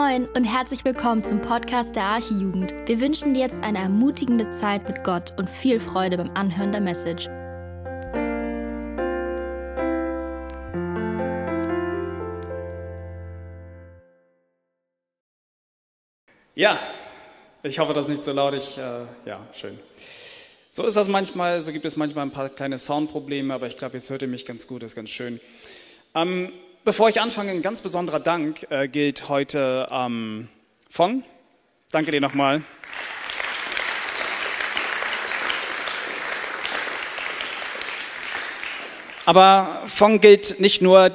Moin und herzlich willkommen zum Podcast der Archijugend. Wir wünschen dir jetzt eine ermutigende Zeit mit Gott und viel Freude beim Anhören der Message. Ja, ich hoffe, das ist nicht so laut. Ich, äh, ja, schön. So ist das manchmal, so gibt es manchmal ein paar kleine Soundprobleme, aber ich glaube, jetzt hört ihr mich ganz gut, das ist ganz schön. Ähm, bevor ich anfange, ein ganz besonderer Dank äh, gilt heute ähm, von. Danke dir nochmal. Aber Fong gilt nicht nur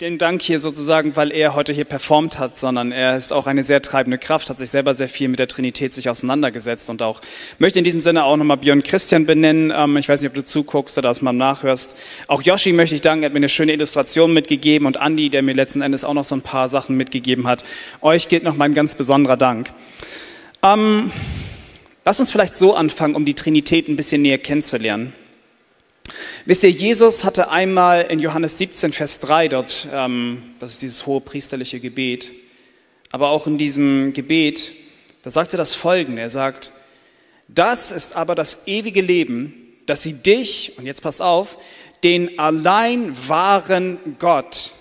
den Dank hier sozusagen, weil er heute hier performt hat, sondern er ist auch eine sehr treibende Kraft, hat sich selber sehr viel mit der Trinität sich auseinandergesetzt und auch möchte in diesem Sinne auch nochmal Björn Christian benennen. Ähm, ich weiß nicht, ob du zuguckst oder das mal nachhörst. Auch Yoshi möchte ich danken, er hat mir eine schöne Illustration mitgegeben und Andi, der mir letzten Endes auch noch so ein paar Sachen mitgegeben hat. Euch gilt noch mein ganz besonderer Dank. Ähm, lass uns vielleicht so anfangen, um die Trinität ein bisschen näher kennenzulernen. Wisst ihr, Jesus hatte einmal in Johannes 17, Vers 3 dort, ähm, das ist dieses hohe priesterliche Gebet, aber auch in diesem Gebet, da sagt er das Folgende, er sagt, das ist aber das ewige Leben, dass sie dich, und jetzt pass auf, den allein wahren Gott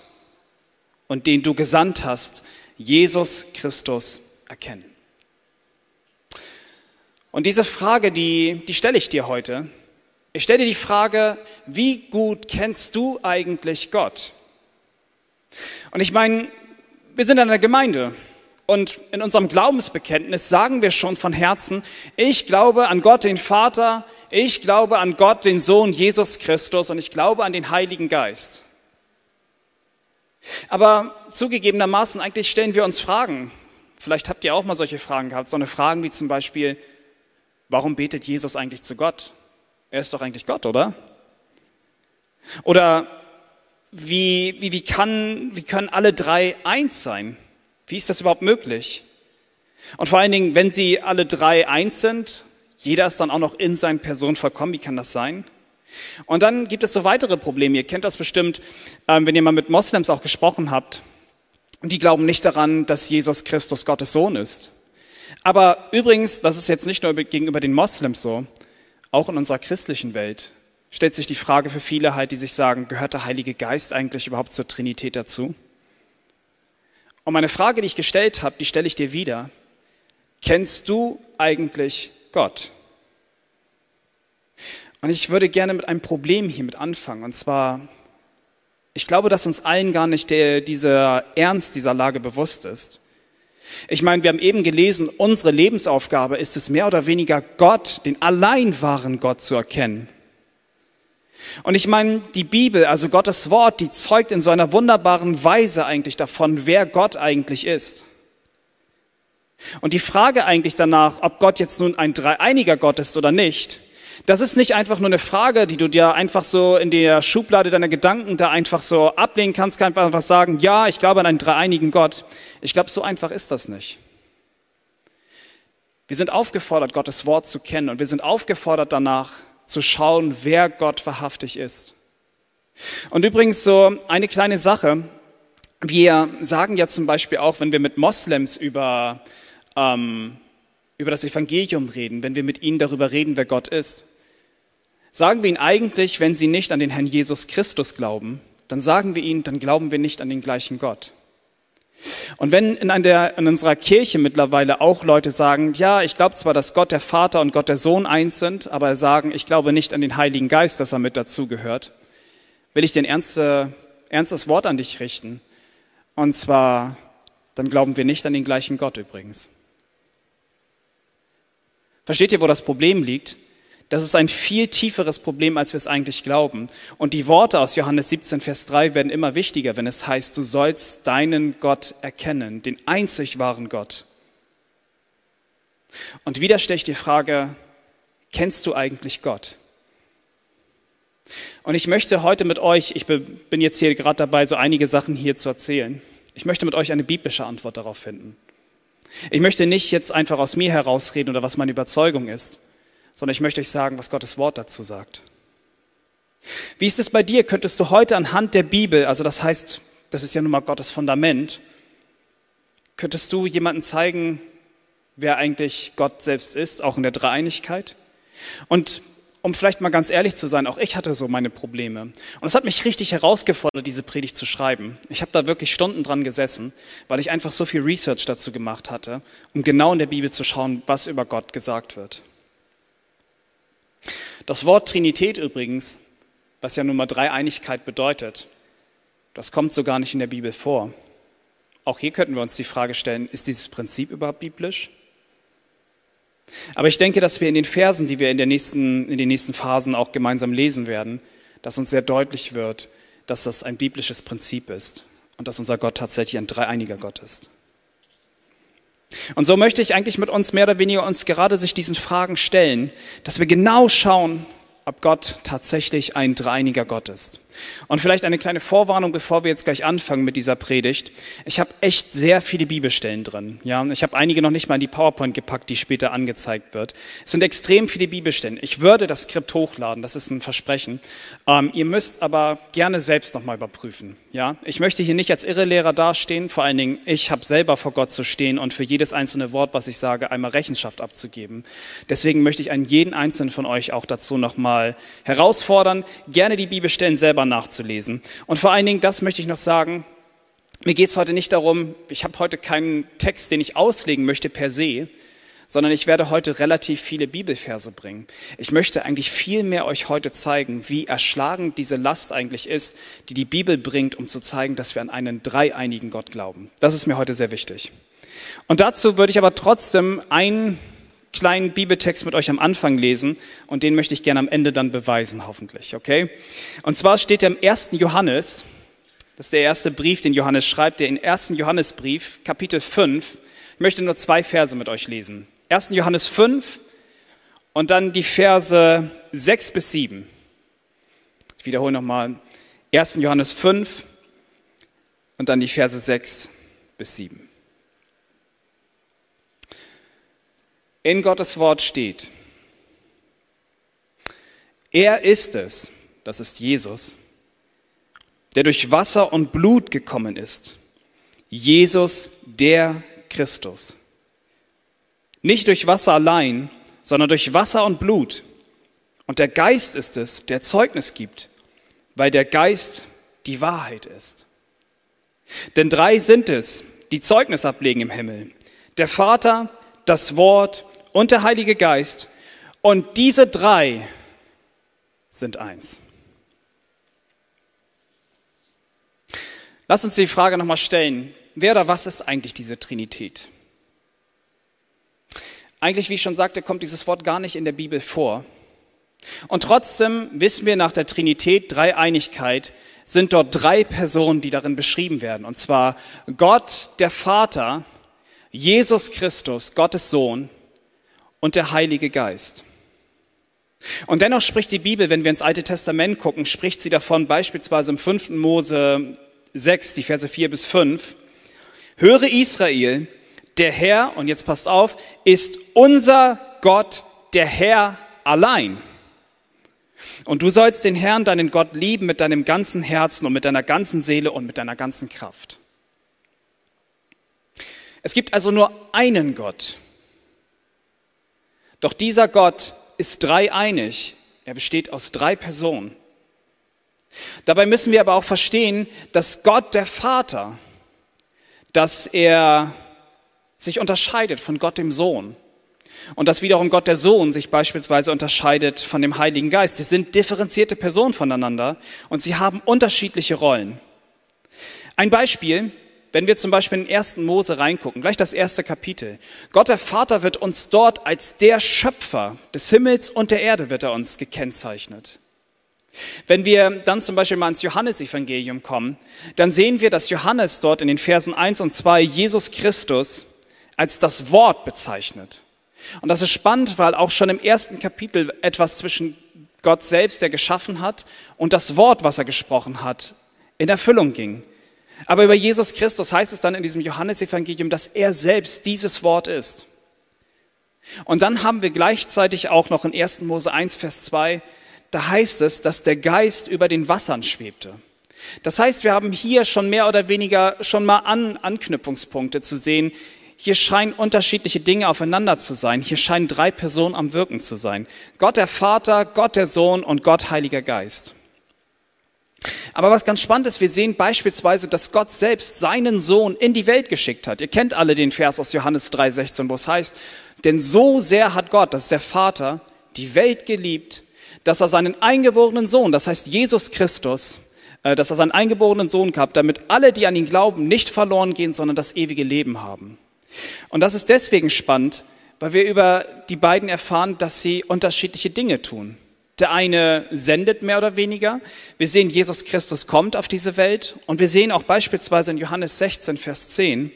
und den du gesandt hast, Jesus Christus, erkennen. Und diese Frage, die, die stelle ich dir heute. Ich stelle dir die Frage, wie gut kennst du eigentlich Gott? Und ich meine, wir sind in einer Gemeinde und in unserem Glaubensbekenntnis sagen wir schon von Herzen, ich glaube an Gott den Vater, ich glaube an Gott den Sohn Jesus Christus und ich glaube an den Heiligen Geist. Aber zugegebenermaßen eigentlich stellen wir uns Fragen. Vielleicht habt ihr auch mal solche Fragen gehabt, so eine Fragen wie zum Beispiel, warum betet Jesus eigentlich zu Gott? Er ist doch eigentlich Gott, oder? Oder wie, wie, wie, kann, wie können alle drei eins sein? Wie ist das überhaupt möglich? Und vor allen Dingen, wenn sie alle drei eins sind, jeder ist dann auch noch in seinen Person vollkommen, wie kann das sein? Und dann gibt es so weitere Probleme. Ihr kennt das bestimmt, ähm, wenn ihr mal mit Moslems auch gesprochen habt. Die glauben nicht daran, dass Jesus Christus Gottes Sohn ist. Aber übrigens, das ist jetzt nicht nur gegenüber den Moslems so, auch in unserer christlichen Welt stellt sich die Frage für viele halt, die sich sagen, gehört der Heilige Geist eigentlich überhaupt zur Trinität dazu? Und meine Frage, die ich gestellt habe, die stelle ich dir wieder. Kennst du eigentlich Gott? Und ich würde gerne mit einem Problem hiermit anfangen. Und zwar, ich glaube, dass uns allen gar nicht der, dieser Ernst dieser Lage bewusst ist. Ich meine, wir haben eben gelesen, unsere Lebensaufgabe ist es mehr oder weniger Gott, den allein wahren Gott zu erkennen. Und ich meine, die Bibel, also Gottes Wort, die zeugt in so einer wunderbaren Weise eigentlich davon, wer Gott eigentlich ist. Und die Frage eigentlich danach, ob Gott jetzt nun ein dreieiniger Gott ist oder nicht, das ist nicht einfach nur eine Frage, die du dir einfach so in der Schublade deiner Gedanken da einfach so ablehnen kannst, kannst einfach sagen, ja, ich glaube an einen dreieinigen Gott. Ich glaube, so einfach ist das nicht. Wir sind aufgefordert, Gottes Wort zu kennen und wir sind aufgefordert danach zu schauen, wer Gott wahrhaftig ist. Und übrigens so eine kleine Sache. Wir sagen ja zum Beispiel auch, wenn wir mit Moslems über, ähm, über das Evangelium reden, wenn wir mit ihnen darüber reden, wer Gott ist, Sagen wir ihnen eigentlich, wenn sie nicht an den Herrn Jesus Christus glauben, dann sagen wir ihnen, dann glauben wir nicht an den gleichen Gott. Und wenn in, der, in unserer Kirche mittlerweile auch Leute sagen, ja, ich glaube zwar, dass Gott der Vater und Gott der Sohn eins sind, aber sagen, ich glaube nicht an den Heiligen Geist, dass er mit dazugehört, will ich dir ein ernste, ernstes Wort an dich richten. Und zwar, dann glauben wir nicht an den gleichen Gott übrigens. Versteht ihr, wo das Problem liegt? Das ist ein viel tieferes Problem, als wir es eigentlich glauben. Und die Worte aus Johannes 17, Vers 3 werden immer wichtiger, wenn es heißt, du sollst deinen Gott erkennen, den einzig wahren Gott. Und wieder stelle ich die Frage, kennst du eigentlich Gott? Und ich möchte heute mit euch, ich bin jetzt hier gerade dabei, so einige Sachen hier zu erzählen. Ich möchte mit euch eine biblische Antwort darauf finden. Ich möchte nicht jetzt einfach aus mir herausreden oder was meine Überzeugung ist, sondern ich möchte euch sagen, was Gottes Wort dazu sagt. Wie ist es bei dir? Könntest du heute anhand der Bibel, also das heißt, das ist ja nun mal Gottes Fundament, Könntest du jemanden zeigen, wer eigentlich Gott selbst ist, auch in der Dreieinigkeit? Und um vielleicht mal ganz ehrlich zu sein, auch ich hatte so meine Probleme. Und es hat mich richtig herausgefordert, diese Predigt zu schreiben. Ich habe da wirklich Stunden dran gesessen, weil ich einfach so viel Research dazu gemacht hatte, um genau in der Bibel zu schauen, was über Gott gesagt wird. Das Wort Trinität übrigens, was ja nun mal Dreieinigkeit bedeutet, das kommt so gar nicht in der Bibel vor. Auch hier könnten wir uns die Frage stellen, ist dieses Prinzip überhaupt biblisch? Aber ich denke, dass wir in den Versen, die wir in, der nächsten, in den nächsten Phasen auch gemeinsam lesen werden, dass uns sehr deutlich wird, dass das ein biblisches Prinzip ist und dass unser Gott tatsächlich ein dreieiniger Gott ist. Und so möchte ich eigentlich mit uns mehr oder weniger uns gerade sich diesen Fragen stellen, dass wir genau schauen, ob Gott tatsächlich ein dreiniger Gott ist. Und vielleicht eine kleine Vorwarnung, bevor wir jetzt gleich anfangen mit dieser Predigt. Ich habe echt sehr viele Bibelstellen drin. Ja, ich habe einige noch nicht mal in die PowerPoint gepackt, die später angezeigt wird. Es sind extrem viele Bibelstellen. Ich würde das Skript hochladen, das ist ein Versprechen. Ähm, ihr müsst aber gerne selbst nochmal überprüfen. Ja, ich möchte hier nicht als Irrelehrer dastehen. Vor allen Dingen, ich habe selber vor Gott zu stehen und für jedes einzelne Wort, was ich sage, einmal Rechenschaft abzugeben. Deswegen möchte ich einen jeden einzelnen von euch auch dazu nochmal herausfordern, gerne die Bibelstellen selber nachzulesen. Und vor allen Dingen, das möchte ich noch sagen, mir geht es heute nicht darum, ich habe heute keinen Text, den ich auslegen möchte per se, sondern ich werde heute relativ viele Bibelverse bringen. Ich möchte eigentlich viel mehr euch heute zeigen, wie erschlagend diese Last eigentlich ist, die die Bibel bringt, um zu zeigen, dass wir an einen dreieinigen Gott glauben. Das ist mir heute sehr wichtig. Und dazu würde ich aber trotzdem einen kleinen Bibeltext mit euch am Anfang lesen und den möchte ich gerne am Ende dann beweisen, hoffentlich, okay? Und zwar steht er im 1. Johannes, das ist der erste Brief, den Johannes schreibt, der in 1. Johannesbrief, Kapitel 5. Ich möchte nur zwei Verse mit euch lesen. 1. Johannes 5 und dann die Verse 6 bis 7. Ich wiederhole nochmal. 1. Johannes 5 und dann die Verse 6 bis 7. in Gottes Wort steht. Er ist es, das ist Jesus, der durch Wasser und Blut gekommen ist. Jesus, der Christus. Nicht durch Wasser allein, sondern durch Wasser und Blut. Und der Geist ist es, der Zeugnis gibt, weil der Geist die Wahrheit ist. Denn drei sind es, die Zeugnis ablegen im Himmel. Der Vater, das Wort und der Heilige Geist. Und diese drei sind eins. Lass uns die Frage nochmal stellen, wer oder was ist eigentlich diese Trinität? Eigentlich, wie ich schon sagte, kommt dieses Wort gar nicht in der Bibel vor. Und trotzdem wissen wir nach der Trinität, Dreieinigkeit, sind dort drei Personen, die darin beschrieben werden. Und zwar Gott, der Vater, Jesus Christus, Gottes Sohn und der Heilige Geist. Und dennoch spricht die Bibel, wenn wir ins Alte Testament gucken, spricht sie davon beispielsweise im 5. Mose 6, die Verse 4 bis 5. Höre Israel, der Herr, und jetzt passt auf, ist unser Gott, der Herr allein. Und du sollst den Herrn, deinen Gott, lieben mit deinem ganzen Herzen und mit deiner ganzen Seele und mit deiner ganzen Kraft. Es gibt also nur einen Gott. Doch dieser Gott ist dreieinig. Er besteht aus drei Personen. Dabei müssen wir aber auch verstehen, dass Gott der Vater, dass er sich unterscheidet von Gott dem Sohn. Und dass wiederum Gott der Sohn sich beispielsweise unterscheidet von dem Heiligen Geist. Sie sind differenzierte Personen voneinander und sie haben unterschiedliche Rollen. Ein Beispiel, wenn wir zum Beispiel in den ersten Mose reingucken, gleich das erste Kapitel. Gott der Vater wird uns dort als der Schöpfer des Himmels und der Erde wird er uns gekennzeichnet. Wenn wir dann zum Beispiel mal ins Johannesevangelium kommen, dann sehen wir, dass Johannes dort in den Versen 1 und 2 Jesus Christus als das Wort bezeichnet. Und das ist spannend, weil auch schon im ersten Kapitel etwas zwischen Gott selbst, der geschaffen hat, und das Wort, was er gesprochen hat, in Erfüllung ging. Aber über Jesus Christus heißt es dann in diesem Johannesevangelium, dass er selbst dieses Wort ist. Und dann haben wir gleichzeitig auch noch in 1. Mose 1, Vers 2, da heißt es, dass der Geist über den Wassern schwebte. Das heißt, wir haben hier schon mehr oder weniger schon mal an Anknüpfungspunkte zu sehen. Hier scheinen unterschiedliche Dinge aufeinander zu sein. Hier scheinen drei Personen am Wirken zu sein. Gott der Vater, Gott der Sohn und Gott Heiliger Geist. Aber was ganz spannend ist, wir sehen beispielsweise, dass Gott selbst seinen Sohn in die Welt geschickt hat. Ihr kennt alle den Vers aus Johannes 3,16, wo es heißt, denn so sehr hat Gott, das ist der Vater, die Welt geliebt, dass er seinen eingeborenen Sohn, das heißt Jesus Christus, äh, dass er seinen eingeborenen Sohn gab, damit alle, die an ihn glauben, nicht verloren gehen, sondern das ewige Leben haben. Und das ist deswegen spannend, weil wir über die beiden erfahren, dass sie unterschiedliche Dinge tun. Der eine sendet mehr oder weniger. Wir sehen, Jesus Christus kommt auf diese Welt. Und wir sehen auch beispielsweise in Johannes 16, Vers 10,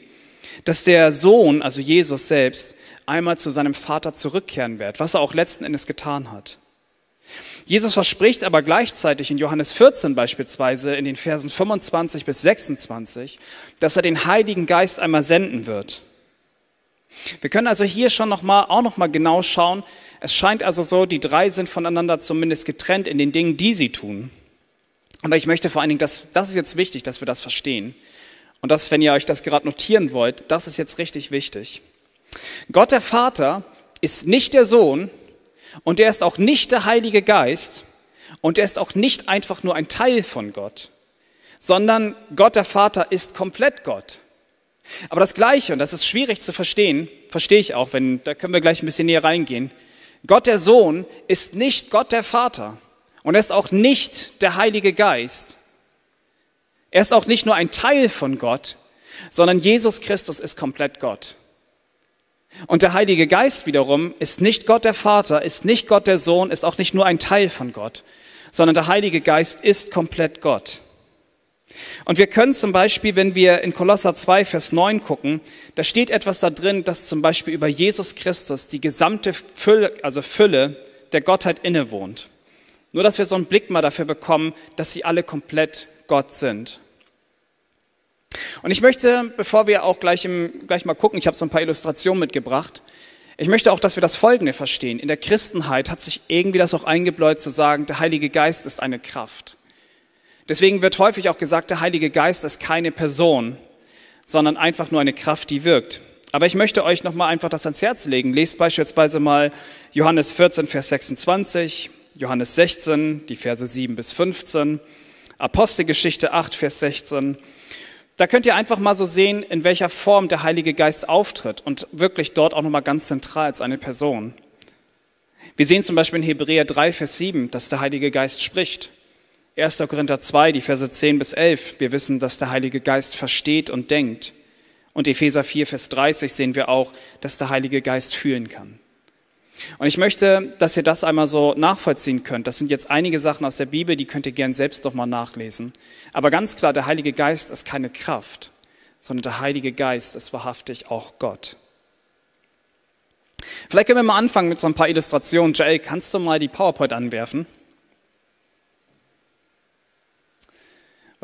dass der Sohn, also Jesus selbst, einmal zu seinem Vater zurückkehren wird, was er auch letzten Endes getan hat. Jesus verspricht aber gleichzeitig in Johannes 14 beispielsweise in den Versen 25 bis 26, dass er den Heiligen Geist einmal senden wird. Wir können also hier schon noch mal, auch noch mal genau schauen, es scheint also so, die drei sind voneinander zumindest getrennt in den Dingen, die sie tun. Aber ich möchte vor allen Dingen, das, das ist jetzt wichtig, dass wir das verstehen. Und das, wenn ihr euch das gerade notieren wollt, das ist jetzt richtig wichtig. Gott der Vater ist nicht der Sohn und er ist auch nicht der Heilige Geist und er ist auch nicht einfach nur ein Teil von Gott, sondern Gott der Vater ist komplett Gott. Aber das Gleiche, und das ist schwierig zu verstehen, verstehe ich auch, wenn, da können wir gleich ein bisschen näher reingehen, Gott der Sohn ist nicht Gott der Vater und er ist auch nicht der Heilige Geist. Er ist auch nicht nur ein Teil von Gott, sondern Jesus Christus ist komplett Gott. Und der Heilige Geist wiederum ist nicht Gott der Vater, ist nicht Gott der Sohn, ist auch nicht nur ein Teil von Gott, sondern der Heilige Geist ist komplett Gott. Und wir können zum Beispiel, wenn wir in Kolosser 2, Vers 9 gucken, da steht etwas da drin, dass zum Beispiel über Jesus Christus die gesamte Fülle, also Fülle der Gottheit innewohnt. Nur, dass wir so einen Blick mal dafür bekommen, dass sie alle komplett Gott sind. Und ich möchte, bevor wir auch gleich, im, gleich mal gucken, ich habe so ein paar Illustrationen mitgebracht, ich möchte auch, dass wir das Folgende verstehen. In der Christenheit hat sich irgendwie das auch eingebläut zu sagen, der Heilige Geist ist eine Kraft. Deswegen wird häufig auch gesagt, der Heilige Geist ist keine Person, sondern einfach nur eine Kraft, die wirkt. Aber ich möchte euch nochmal einfach das ans Herz legen. Lest beispielsweise mal Johannes 14, Vers 26, Johannes 16, die Verse 7 bis 15, Apostelgeschichte 8, Vers 16. Da könnt ihr einfach mal so sehen, in welcher Form der Heilige Geist auftritt und wirklich dort auch nochmal ganz zentral als eine Person. Wir sehen zum Beispiel in Hebräer 3, Vers 7, dass der Heilige Geist spricht. 1. Korinther 2, die Verse 10 bis 11. Wir wissen, dass der Heilige Geist versteht und denkt. Und Epheser 4, Vers 30 sehen wir auch, dass der Heilige Geist fühlen kann. Und ich möchte, dass ihr das einmal so nachvollziehen könnt. Das sind jetzt einige Sachen aus der Bibel, die könnt ihr gern selbst doch mal nachlesen. Aber ganz klar, der Heilige Geist ist keine Kraft, sondern der Heilige Geist ist wahrhaftig auch Gott. Vielleicht können wir mal anfangen mit so ein paar Illustrationen. Joel, kannst du mal die PowerPoint anwerfen?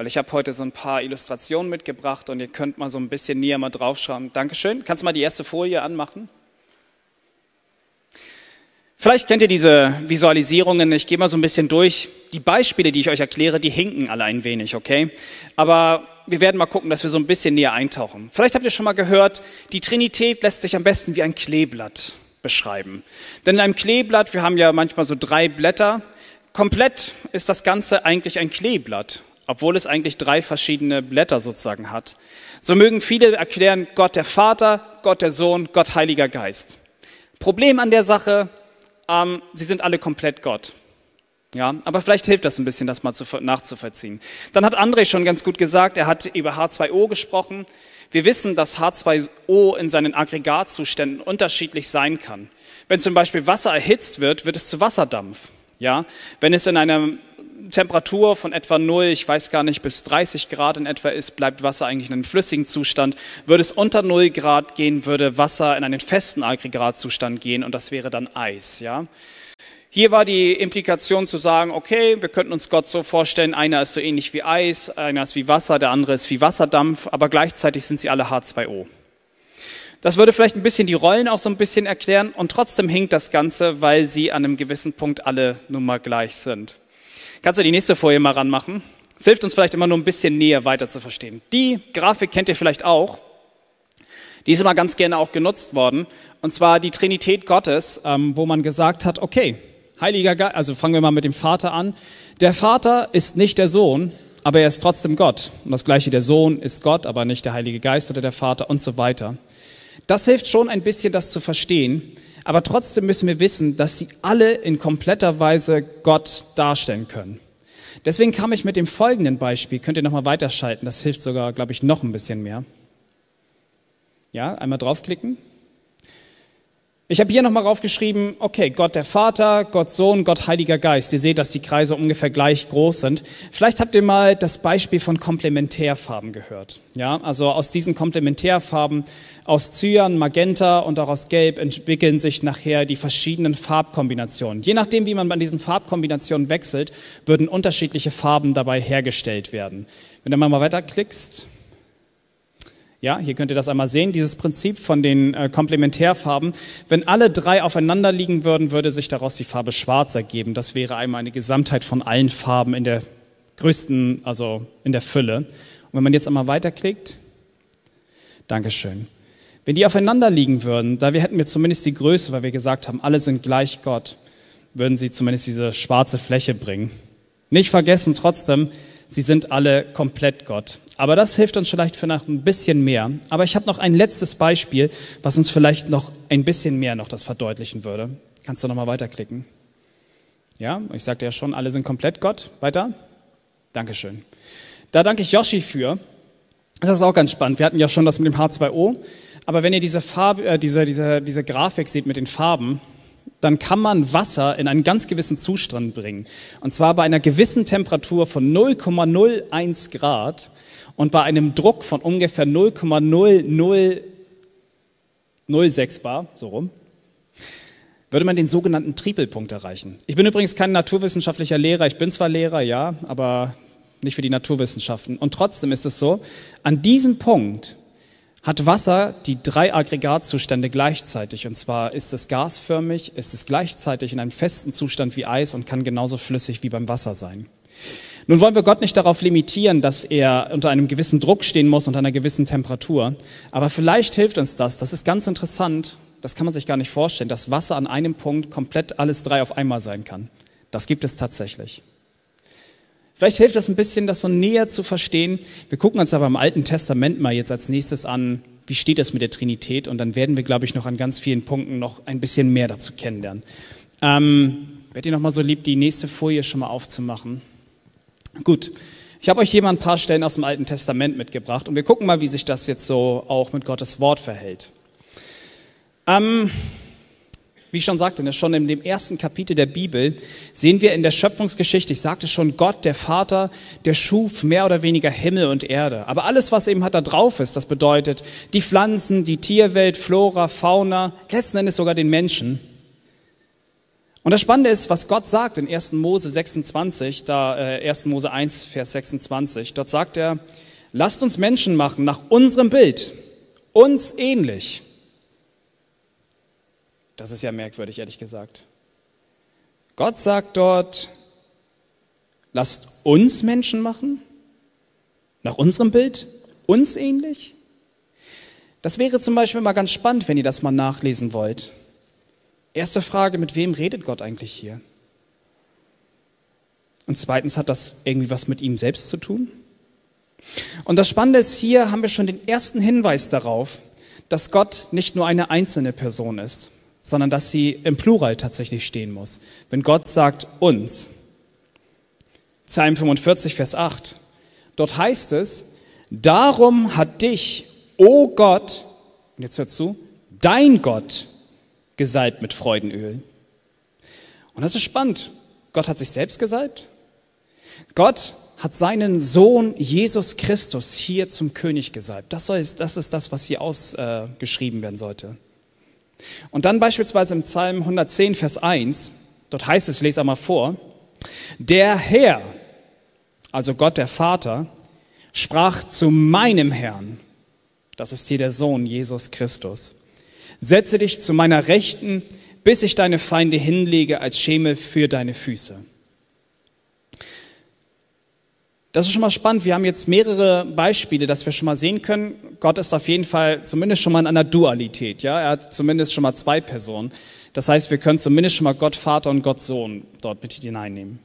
Weil ich habe heute so ein paar Illustrationen mitgebracht und ihr könnt mal so ein bisschen näher mal draufschauen. Dankeschön. Kannst du mal die erste Folie anmachen? Vielleicht kennt ihr diese Visualisierungen. Ich gehe mal so ein bisschen durch. Die Beispiele, die ich euch erkläre, die hinken alle ein wenig, okay? Aber wir werden mal gucken, dass wir so ein bisschen näher eintauchen. Vielleicht habt ihr schon mal gehört, die Trinität lässt sich am besten wie ein Kleeblatt beschreiben. Denn in einem Kleeblatt, wir haben ja manchmal so drei Blätter, komplett ist das Ganze eigentlich ein Kleeblatt obwohl es eigentlich drei verschiedene Blätter sozusagen hat. So mögen viele erklären, Gott der Vater, Gott der Sohn, Gott Heiliger Geist. Problem an der Sache, ähm, sie sind alle komplett Gott. Ja, aber vielleicht hilft das ein bisschen, das mal zu, nachzuvollziehen. Dann hat André schon ganz gut gesagt, er hat über H2O gesprochen. Wir wissen, dass H2O in seinen Aggregatzuständen unterschiedlich sein kann. Wenn zum Beispiel Wasser erhitzt wird, wird es zu Wasserdampf. Ja, wenn es in einer Temperatur von etwa 0, ich weiß gar nicht, bis 30 Grad in etwa ist, bleibt Wasser eigentlich in einem flüssigen Zustand. Würde es unter 0 Grad gehen, würde Wasser in einen festen Aggregatzustand gehen und das wäre dann Eis. Ja? Hier war die Implikation zu sagen, okay, wir könnten uns Gott so vorstellen, einer ist so ähnlich wie Eis, einer ist wie Wasser, der andere ist wie Wasserdampf, aber gleichzeitig sind sie alle H2O. Das würde vielleicht ein bisschen die Rollen auch so ein bisschen erklären und trotzdem hinkt das Ganze, weil sie an einem gewissen Punkt alle nun mal gleich sind. Kannst du die nächste Folie mal ranmachen? Es hilft uns vielleicht immer nur ein bisschen näher weiter zu verstehen. Die Grafik kennt ihr vielleicht auch. Die ist immer ganz gerne auch genutzt worden. Und zwar die Trinität Gottes, ähm, wo man gesagt hat, okay, Heiliger Geist, also fangen wir mal mit dem Vater an. Der Vater ist nicht der Sohn, aber er ist trotzdem Gott. Und das gleiche, der Sohn ist Gott, aber nicht der Heilige Geist oder der Vater und so weiter. Das hilft schon ein bisschen, das zu verstehen. Aber trotzdem müssen wir wissen, dass sie alle in kompletter Weise Gott darstellen können. Deswegen kam ich mit dem folgenden Beispiel, könnt ihr nochmal weiterschalten, das hilft sogar, glaube ich, noch ein bisschen mehr. Ja, einmal draufklicken. Ich habe hier nochmal raufgeschrieben, okay, Gott der Vater, Gott Sohn, Gott Heiliger Geist. Ihr seht, dass die Kreise ungefähr gleich groß sind. Vielleicht habt ihr mal das Beispiel von Komplementärfarben gehört. Ja, also aus diesen Komplementärfarben, aus Cyan, Magenta und auch aus Gelb entwickeln sich nachher die verschiedenen Farbkombinationen. Je nachdem, wie man bei diesen Farbkombinationen wechselt, würden unterschiedliche Farben dabei hergestellt werden. Wenn du mal weiterklickst, ja, hier könnt ihr das einmal sehen, dieses Prinzip von den äh, Komplementärfarben. Wenn alle drei aufeinander liegen würden, würde sich daraus die Farbe schwarz ergeben. Das wäre einmal eine Gesamtheit von allen Farben in der größten, also in der Fülle. Und wenn man jetzt einmal weiterklickt, Dankeschön. Wenn die aufeinander liegen würden, da wir hätten wir zumindest die Größe, weil wir gesagt haben, alle sind gleich Gott, würden sie zumindest diese schwarze Fläche bringen. Nicht vergessen trotzdem, sie sind alle komplett Gott. Aber das hilft uns vielleicht für noch ein bisschen mehr. Aber ich habe noch ein letztes Beispiel, was uns vielleicht noch ein bisschen mehr noch das verdeutlichen würde. Kannst du noch mal weiterklicken? Ja, ich sagte ja schon, alle sind komplett Gott. Weiter? Dankeschön. Da danke ich Yoshi für. Das ist auch ganz spannend. Wir hatten ja schon das mit dem H2O. Aber wenn ihr diese, Farbe, äh, diese, diese, diese Grafik seht mit den Farben, dann kann man Wasser in einen ganz gewissen Zustand bringen. Und zwar bei einer gewissen Temperatur von 0,01 Grad und bei einem Druck von ungefähr 0,0006 bar, so rum, würde man den sogenannten Trippelpunkt erreichen. Ich bin übrigens kein naturwissenschaftlicher Lehrer. Ich bin zwar Lehrer, ja, aber nicht für die Naturwissenschaften. Und trotzdem ist es so, an diesem Punkt hat Wasser die drei Aggregatzustände gleichzeitig. Und zwar ist es gasförmig, ist es gleichzeitig in einem festen Zustand wie Eis und kann genauso flüssig wie beim Wasser sein. Nun wollen wir Gott nicht darauf limitieren, dass er unter einem gewissen Druck stehen muss, unter einer gewissen Temperatur. Aber vielleicht hilft uns das. Das ist ganz interessant. Das kann man sich gar nicht vorstellen, dass Wasser an einem Punkt komplett alles drei auf einmal sein kann. Das gibt es tatsächlich. Vielleicht hilft das ein bisschen, das so näher zu verstehen. Wir gucken uns aber im Alten Testament mal jetzt als nächstes an, wie steht das mit der Trinität? Und dann werden wir, glaube ich, noch an ganz vielen Punkten noch ein bisschen mehr dazu kennenlernen. Ähm, Werdet ihr noch mal so lieb, die nächste Folie schon mal aufzumachen? Gut, ich habe euch hier mal ein paar Stellen aus dem Alten Testament mitgebracht und wir gucken mal, wie sich das jetzt so auch mit Gottes Wort verhält. Ähm, wie ich schon sagte, ne, schon in dem ersten Kapitel der Bibel sehen wir in der Schöpfungsgeschichte, ich sagte schon, Gott, der Vater, der schuf mehr oder weniger Himmel und Erde. Aber alles, was eben hat da drauf ist, das bedeutet die Pflanzen, die Tierwelt, Flora, Fauna, letzten Endes sogar den Menschen, und das Spannende ist, was Gott sagt in 1. Mose 26, da äh, 1. Mose 1, Vers 26. Dort sagt er, lasst uns Menschen machen nach unserem Bild, uns ähnlich. Das ist ja merkwürdig, ehrlich gesagt. Gott sagt dort, lasst uns Menschen machen, nach unserem Bild, uns ähnlich. Das wäre zum Beispiel mal ganz spannend, wenn ihr das mal nachlesen wollt. Erste Frage, mit wem redet Gott eigentlich hier? Und zweitens, hat das irgendwie was mit ihm selbst zu tun? Und das Spannende ist, hier haben wir schon den ersten Hinweis darauf, dass Gott nicht nur eine einzelne Person ist, sondern dass sie im Plural tatsächlich stehen muss. Wenn Gott sagt uns, Psalm 45, Vers 8, dort heißt es, darum hat dich, o oh Gott, und jetzt hört zu, dein Gott gesalbt mit Freudenöl. Und das ist spannend. Gott hat sich selbst gesalbt. Gott hat seinen Sohn Jesus Christus hier zum König gesalbt. Das, soll, das ist das, was hier ausgeschrieben werden sollte. Und dann beispielsweise im Psalm 110, Vers 1, dort heißt es, ich lese einmal vor, der Herr, also Gott der Vater, sprach zu meinem Herrn, das ist hier der Sohn Jesus Christus, Setze dich zu meiner Rechten, bis ich deine Feinde hinlege als Schemel für deine Füße. Das ist schon mal spannend. Wir haben jetzt mehrere Beispiele, dass wir schon mal sehen können. Gott ist auf jeden Fall zumindest schon mal in einer Dualität. Ja, er hat zumindest schon mal zwei Personen. Das heißt, wir können zumindest schon mal Gott Vater und Gott Sohn dort mit hineinnehmen.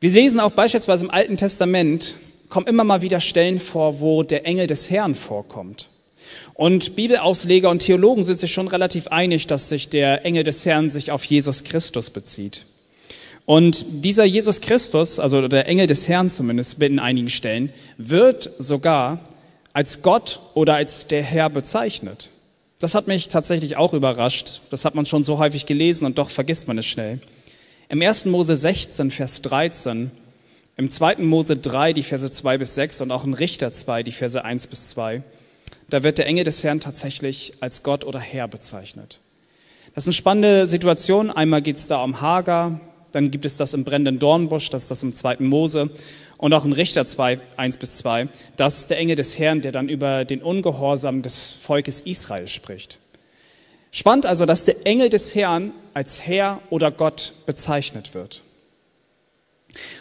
Wir lesen auch beispielsweise im Alten Testament, kommen immer mal wieder Stellen vor, wo der Engel des Herrn vorkommt. Und Bibelausleger und Theologen sind sich schon relativ einig, dass sich der Engel des Herrn sich auf Jesus Christus bezieht. Und dieser Jesus Christus, also der Engel des Herrn zumindest in einigen Stellen, wird sogar als Gott oder als der Herr bezeichnet. Das hat mich tatsächlich auch überrascht. Das hat man schon so häufig gelesen und doch vergisst man es schnell. Im 1. Mose 16, Vers 13, im 2. Mose 3, die Verse 2 bis 6 und auch in Richter 2, die Verse 1 bis 2, da wird der Engel des Herrn tatsächlich als Gott oder Herr bezeichnet. Das ist eine spannende Situation. Einmal geht es da um Hagar, dann gibt es das im brennenden Dornbusch, das ist das im zweiten Mose und auch in Richter 2, 1 bis 2. Das ist der Engel des Herrn, der dann über den Ungehorsam des Volkes Israel spricht. Spannend also, dass der Engel des Herrn als Herr oder Gott bezeichnet wird.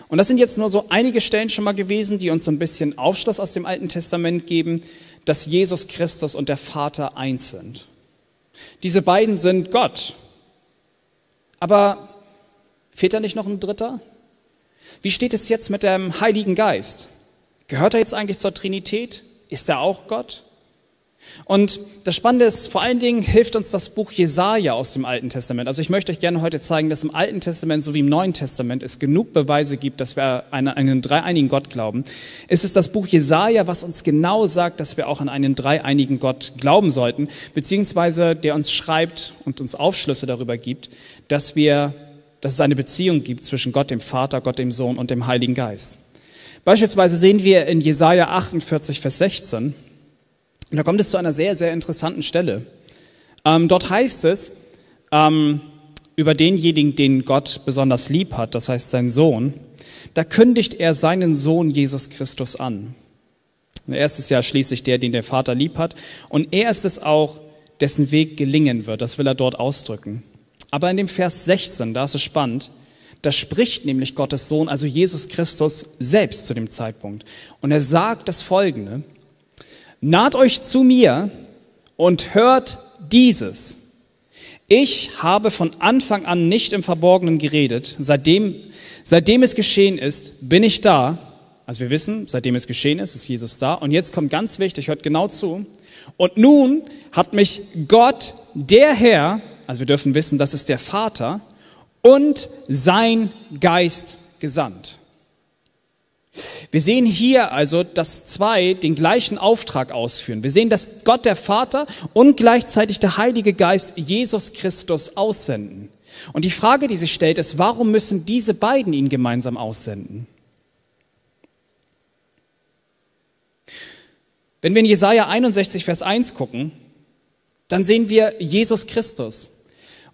Und das sind jetzt nur so einige Stellen schon mal gewesen, die uns so ein bisschen Aufschluss aus dem Alten Testament geben, dass Jesus Christus und der Vater eins sind. Diese beiden sind Gott. Aber Fehlt da nicht noch ein dritter? Wie steht es jetzt mit dem Heiligen Geist? Gehört er jetzt eigentlich zur Trinität? Ist er auch Gott? Und das Spannende ist, vor allen Dingen hilft uns das Buch Jesaja aus dem Alten Testament. Also ich möchte euch gerne heute zeigen, dass im Alten Testament sowie im Neuen Testament es genug Beweise gibt, dass wir an einen dreieinigen Gott glauben. Es ist das Buch Jesaja, was uns genau sagt, dass wir auch an einen dreieinigen Gott glauben sollten, beziehungsweise der uns schreibt und uns Aufschlüsse darüber gibt, dass wir dass es eine Beziehung gibt zwischen Gott, dem Vater, Gott, dem Sohn und dem Heiligen Geist. Beispielsweise sehen wir in Jesaja 48, Vers 16, und da kommt es zu einer sehr, sehr interessanten Stelle. Ähm, dort heißt es, ähm, über denjenigen, den Gott besonders lieb hat, das heißt sein Sohn, da kündigt er seinen Sohn Jesus Christus an. Er ist es ja schließlich der, den der Vater lieb hat. Und er ist es auch, dessen Weg gelingen wird. Das will er dort ausdrücken. Aber in dem Vers 16, da ist es spannend, da spricht nämlich Gottes Sohn, also Jesus Christus, selbst zu dem Zeitpunkt. Und er sagt das Folgende, naht euch zu mir und hört dieses. Ich habe von Anfang an nicht im Verborgenen geredet. Seitdem, seitdem es geschehen ist, bin ich da. Also wir wissen, seitdem es geschehen ist, ist Jesus da. Und jetzt kommt ganz wichtig, hört genau zu. Und nun hat mich Gott, der Herr, also wir dürfen wissen, das ist der Vater und sein Geist gesandt. Wir sehen hier also, dass zwei den gleichen Auftrag ausführen. Wir sehen, dass Gott der Vater und gleichzeitig der Heilige Geist Jesus Christus aussenden. Und die Frage, die sich stellt, ist, warum müssen diese beiden ihn gemeinsam aussenden? Wenn wir in Jesaja 61, Vers 1 gucken, dann sehen wir Jesus Christus.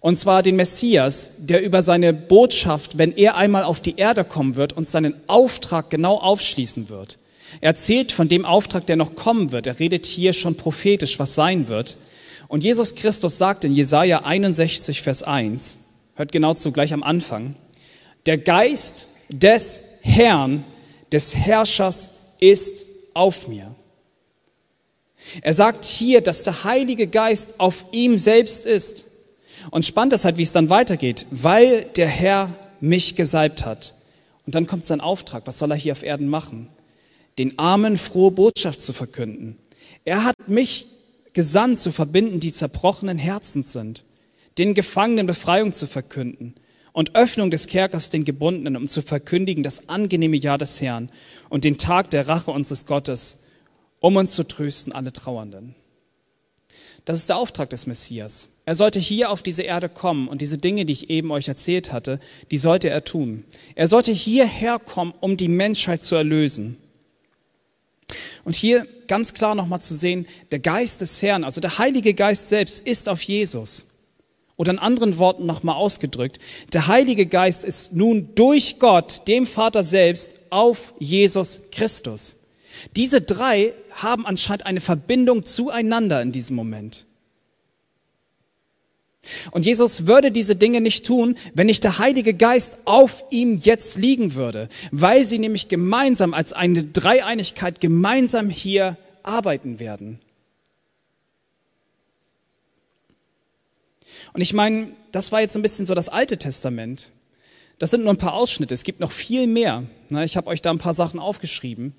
Und zwar den Messias, der über seine Botschaft, wenn er einmal auf die Erde kommen wird, uns seinen Auftrag genau aufschließen wird. Er erzählt von dem Auftrag, der noch kommen wird. Er redet hier schon prophetisch, was sein wird. Und Jesus Christus sagt in Jesaja 61, Vers 1, hört genau zu, gleich am Anfang, der Geist des Herrn, des Herrschers ist auf mir. Er sagt hier, dass der Heilige Geist auf ihm selbst ist. Und spannend ist halt, wie es dann weitergeht, weil der Herr mich gesalbt hat. Und dann kommt sein Auftrag. Was soll er hier auf Erden machen? Den Armen frohe Botschaft zu verkünden. Er hat mich gesandt, zu verbinden, die zerbrochenen Herzens sind, den Gefangenen Befreiung zu verkünden und Öffnung des Kerkers den Gebundenen, um zu verkündigen das angenehme Jahr des Herrn und den Tag der Rache unseres Gottes, um uns zu trösten, alle Trauernden. Das ist der Auftrag des Messias. Er sollte hier auf diese Erde kommen und diese Dinge, die ich eben euch erzählt hatte, die sollte er tun. Er sollte hierher kommen, um die Menschheit zu erlösen. Und hier ganz klar nochmal zu sehen, der Geist des Herrn, also der Heilige Geist selbst, ist auf Jesus. Oder in anderen Worten nochmal ausgedrückt, der Heilige Geist ist nun durch Gott, dem Vater selbst, auf Jesus Christus. Diese drei haben anscheinend eine Verbindung zueinander in diesem Moment. Und Jesus würde diese Dinge nicht tun, wenn nicht der Heilige Geist auf ihm jetzt liegen würde, weil sie nämlich gemeinsam als eine Dreieinigkeit gemeinsam hier arbeiten werden. Und ich meine, das war jetzt ein bisschen so das Alte Testament. Das sind nur ein paar Ausschnitte. Es gibt noch viel mehr. Ich habe euch da ein paar Sachen aufgeschrieben.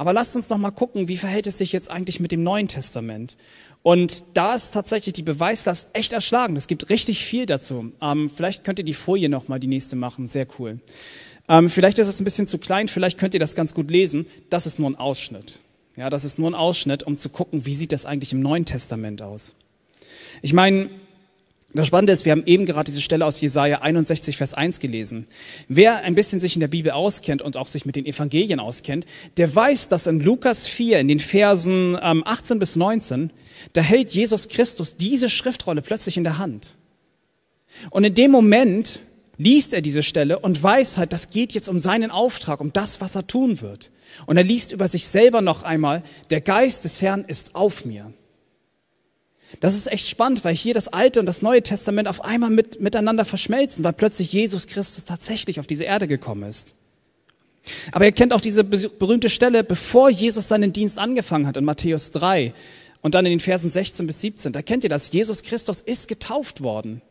Aber lasst uns noch mal gucken, wie verhält es sich jetzt eigentlich mit dem Neuen Testament? Und da ist tatsächlich die Beweislast echt erschlagen. Es gibt richtig viel dazu. Ähm, vielleicht könnt ihr die Folie noch mal die nächste machen. Sehr cool. Ähm, vielleicht ist es ein bisschen zu klein. Vielleicht könnt ihr das ganz gut lesen. Das ist nur ein Ausschnitt. Ja, das ist nur ein Ausschnitt, um zu gucken, wie sieht das eigentlich im Neuen Testament aus. Ich meine, das Spannende ist, wir haben eben gerade diese Stelle aus Jesaja 61, Vers 1 gelesen. Wer ein bisschen sich in der Bibel auskennt und auch sich mit den Evangelien auskennt, der weiß, dass in Lukas 4, in den Versen 18 ähm, bis 19, da hält Jesus Christus diese Schriftrolle plötzlich in der Hand. Und in dem Moment liest er diese Stelle und weiß halt, das geht jetzt um seinen Auftrag, um das, was er tun wird. Und er liest über sich selber noch einmal, der Geist des Herrn ist auf mir. Das ist echt spannend, weil hier das Alte und das Neue Testament auf einmal mit, miteinander verschmelzen, weil plötzlich Jesus Christus tatsächlich auf diese Erde gekommen ist. Aber ihr kennt auch diese berühmte Stelle, bevor Jesus seinen Dienst angefangen hat in Matthäus 3 und dann in den Versen 16 bis 17. Da kennt ihr das. Jesus Christus ist getauft worden.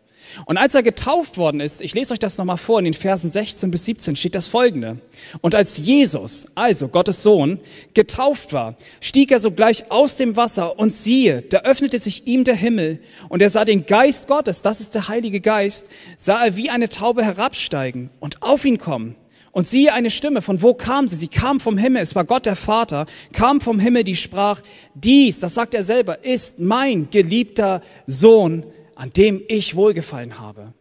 Und als er getauft worden ist, ich lese euch das nochmal vor, in den Versen 16 bis 17 steht das folgende. Und als Jesus, also Gottes Sohn, getauft war, stieg er sogleich aus dem Wasser und siehe, da öffnete sich ihm der Himmel und er sah den Geist Gottes, das ist der Heilige Geist, sah er wie eine Taube herabsteigen und auf ihn kommen. Und siehe eine Stimme, von wo kam sie? Sie kam vom Himmel, es war Gott der Vater, kam vom Himmel, die sprach, dies, das sagt er selber, ist mein geliebter Sohn, an dem ich wohlgefallen habe.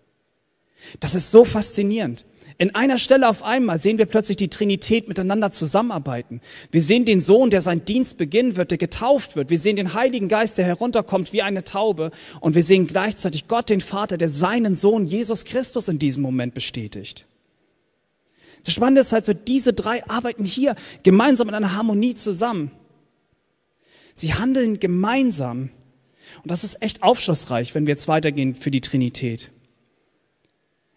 Das ist so faszinierend. In einer Stelle auf einmal sehen wir plötzlich die Trinität miteinander zusammenarbeiten. Wir sehen den Sohn, der seinen Dienst beginnen wird, der getauft wird. Wir sehen den Heiligen Geist, der herunterkommt wie eine Taube. Und wir sehen gleichzeitig Gott, den Vater, der seinen Sohn Jesus Christus in diesem Moment bestätigt. Das Spannende ist halt so, diese drei arbeiten hier gemeinsam in einer Harmonie zusammen. Sie handeln gemeinsam und das ist echt aufschlussreich, wenn wir jetzt weitergehen für die Trinität.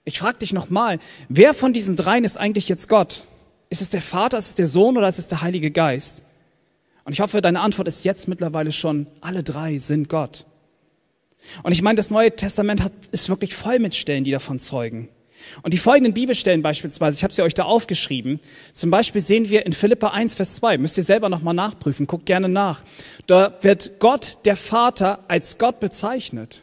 Ich frage dich nochmal, wer von diesen dreien ist eigentlich jetzt Gott? Ist es der Vater, ist es der Sohn oder ist es der Heilige Geist? Und ich hoffe, deine Antwort ist jetzt mittlerweile schon, alle drei sind Gott. Und ich meine, das Neue Testament hat, ist wirklich voll mit Stellen, die davon zeugen. Und die folgenden Bibelstellen beispielsweise, ich habe sie euch da aufgeschrieben. Zum Beispiel sehen wir in Philippa 1, Vers 2, müsst ihr selber nochmal nachprüfen, guckt gerne nach. Da wird Gott, der Vater, als Gott bezeichnet.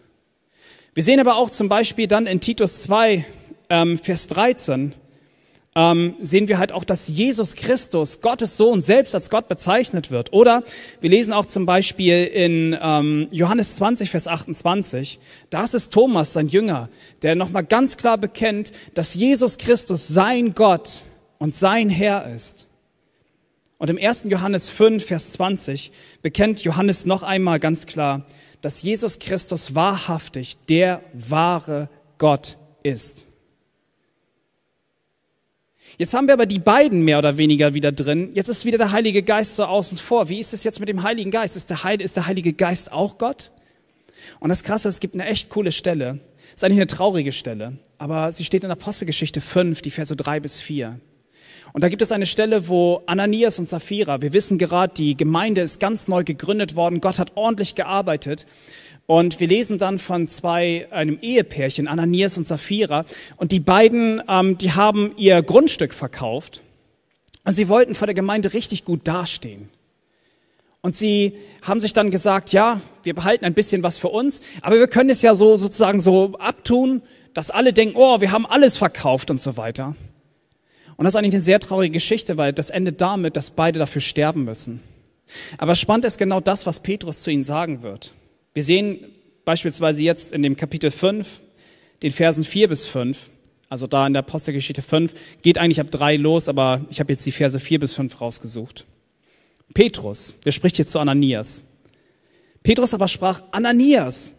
Wir sehen aber auch zum Beispiel dann in Titus 2, ähm, Vers 13, ähm, sehen wir halt auch, dass Jesus Christus, Gottes Sohn, selbst als Gott bezeichnet wird. Oder wir lesen auch zum Beispiel in ähm, Johannes 20, Vers 28, da ist Thomas, sein Jünger, der nochmal ganz klar bekennt, dass Jesus Christus sein Gott und sein Herr ist. Und im 1. Johannes 5, Vers 20 bekennt Johannes noch einmal ganz klar, dass Jesus Christus wahrhaftig der wahre Gott ist. Jetzt haben wir aber die beiden mehr oder weniger wieder drin. Jetzt ist wieder der Heilige Geist so außen vor. Wie ist es jetzt mit dem Heiligen Geist? Ist der, Heil, ist der Heilige Geist auch Gott? Und das Krasse, es gibt eine echt coole Stelle. Ist eigentlich eine traurige Stelle, aber sie steht in Apostelgeschichte 5, die Verse 3 bis 4. Und da gibt es eine Stelle, wo Ananias und Sapphira, wir wissen gerade, die Gemeinde ist ganz neu gegründet worden, Gott hat ordentlich gearbeitet und wir lesen dann von zwei, einem Ehepärchen, Ananias und Sapphira. Und die beiden, ähm, die haben ihr Grundstück verkauft. Und sie wollten vor der Gemeinde richtig gut dastehen. Und sie haben sich dann gesagt, ja, wir behalten ein bisschen was für uns, aber wir können es ja so sozusagen so abtun, dass alle denken, oh, wir haben alles verkauft und so weiter. Und das ist eigentlich eine sehr traurige Geschichte, weil das endet damit, dass beide dafür sterben müssen. Aber spannend ist genau das, was Petrus zu ihnen sagen wird. Wir sehen beispielsweise jetzt in dem Kapitel 5, den Versen 4 bis 5, also da in der Apostelgeschichte 5, geht eigentlich ab 3 los, aber ich habe jetzt die Verse 4 bis 5 rausgesucht. Petrus, der spricht hier zu Ananias. Petrus aber sprach, Ananias,